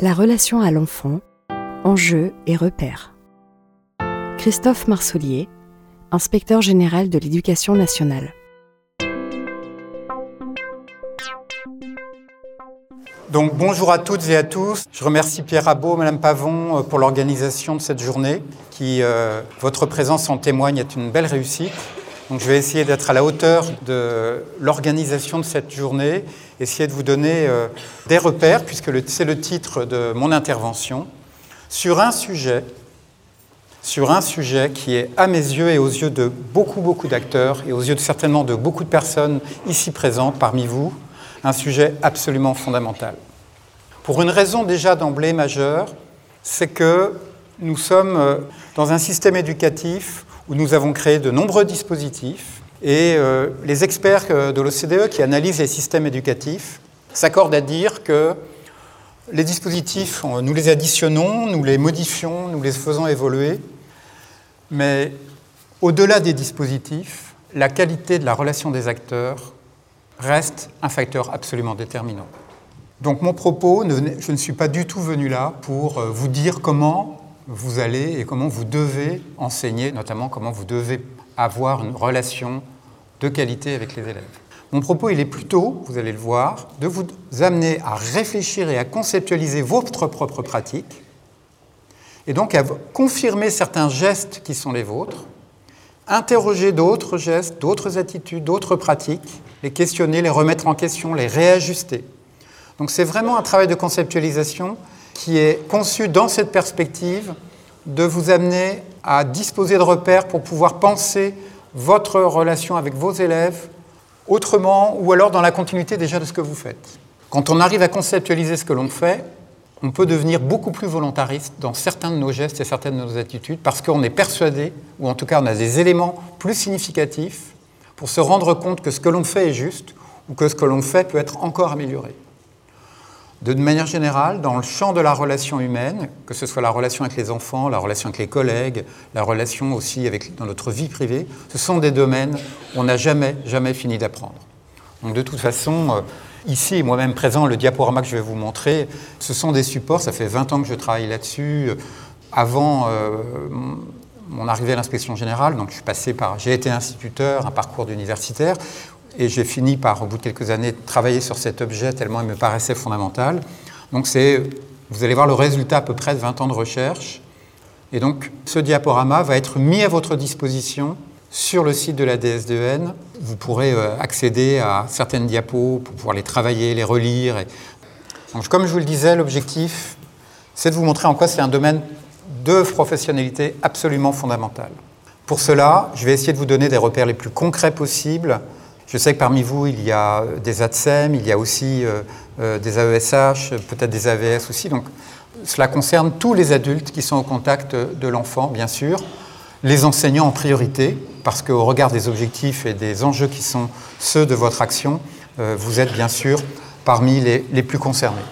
La relation à l'enfant, enjeux et repères. Christophe Marsoulier, inspecteur général de l'éducation nationale. Donc bonjour à toutes et à tous. Je remercie Pierre Rabot, Madame Pavon euh, pour l'organisation de cette journée qui, euh, votre présence en témoigne, est une belle réussite. Donc je vais essayer d'être à la hauteur de l'organisation de cette journée, essayer de vous donner euh, des repères, puisque c'est le titre de mon intervention, sur un sujet, sur un sujet qui est à mes yeux et aux yeux de beaucoup, beaucoup d'acteurs et aux yeux de, certainement de beaucoup de personnes ici présentes parmi vous, un sujet absolument fondamental. Pour une raison déjà d'emblée majeure, c'est que nous sommes euh, dans un système éducatif où nous avons créé de nombreux dispositifs et euh, les experts euh, de l'OCDE qui analysent les systèmes éducatifs s'accordent à dire que les dispositifs, nous les additionnons, nous les modifions, nous les faisons évoluer, mais au-delà des dispositifs, la qualité de la relation des acteurs reste un facteur absolument déterminant. Donc mon propos, je ne suis pas du tout venu là pour euh, vous dire comment vous allez et comment vous devez enseigner, notamment comment vous devez avoir une relation de qualité avec les élèves. Mon propos, il est plutôt, vous allez le voir, de vous amener à réfléchir et à conceptualiser votre propre pratique, et donc à confirmer certains gestes qui sont les vôtres, interroger d'autres gestes, d'autres attitudes, d'autres pratiques, les questionner, les remettre en question, les réajuster. Donc c'est vraiment un travail de conceptualisation qui est conçu dans cette perspective de vous amener à disposer de repères pour pouvoir penser votre relation avec vos élèves autrement ou alors dans la continuité déjà de ce que vous faites. Quand on arrive à conceptualiser ce que l'on fait, on peut devenir beaucoup plus volontariste dans certains de nos gestes et certaines de nos attitudes parce qu'on est persuadé, ou en tout cas on a des éléments plus significatifs pour se rendre compte que ce que l'on fait est juste ou que ce que l'on fait peut être encore amélioré. De manière générale, dans le champ de la relation humaine, que ce soit la relation avec les enfants, la relation avec les collègues, la relation aussi dans notre vie privée, ce sont des domaines où on n'a jamais, jamais fini d'apprendre. Donc de toute façon, euh, ici, moi-même présent, le diaporama que je vais vous montrer, ce sont des supports, ça fait 20 ans que je travaille là-dessus. Avant euh, mon arrivée à l'inspection générale, donc j'ai été instituteur, un parcours d'universitaire, et j'ai fini par, au bout de quelques années, travailler sur cet objet tellement il me paraissait fondamental. Donc c'est, vous allez voir le résultat à peu près de 20 ans de recherche. Et donc ce diaporama va être mis à votre disposition sur le site de la DSDN. Vous pourrez euh, accéder à certaines diapos pour pouvoir les travailler, les relire. Donc, comme je vous le disais, l'objectif, c'est de vous montrer en quoi c'est un domaine de professionnalité absolument fondamental. Pour cela, je vais essayer de vous donner des repères les plus concrets possibles je sais que parmi vous, il y a des ATSEM, il y a aussi euh, euh, des AESH, peut-être des AVS aussi. Cela concerne tous les adultes qui sont au contact de l'enfant, bien sûr, les enseignants en priorité, parce qu'au regard des objectifs et des enjeux qui sont ceux de votre action, euh, vous êtes bien sûr parmi les, les plus concernés.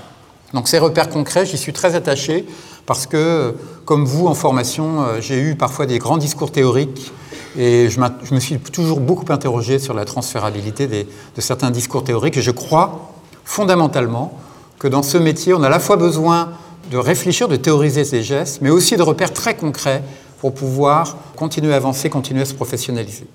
Donc ces repères concrets, j'y suis très attaché parce que, comme vous en formation, j'ai eu parfois des grands discours théoriques et je, me suis toujours beaucoup interrogé sur la transférabilité de certains discours théoriques. Et je crois fondamentalement que dans ce métier, on a à la fois besoin de réfléchir, de théoriser ces gestes, mais aussi de repères très concrets pour pouvoir continuer à avancer, continuer à se professionnaliser.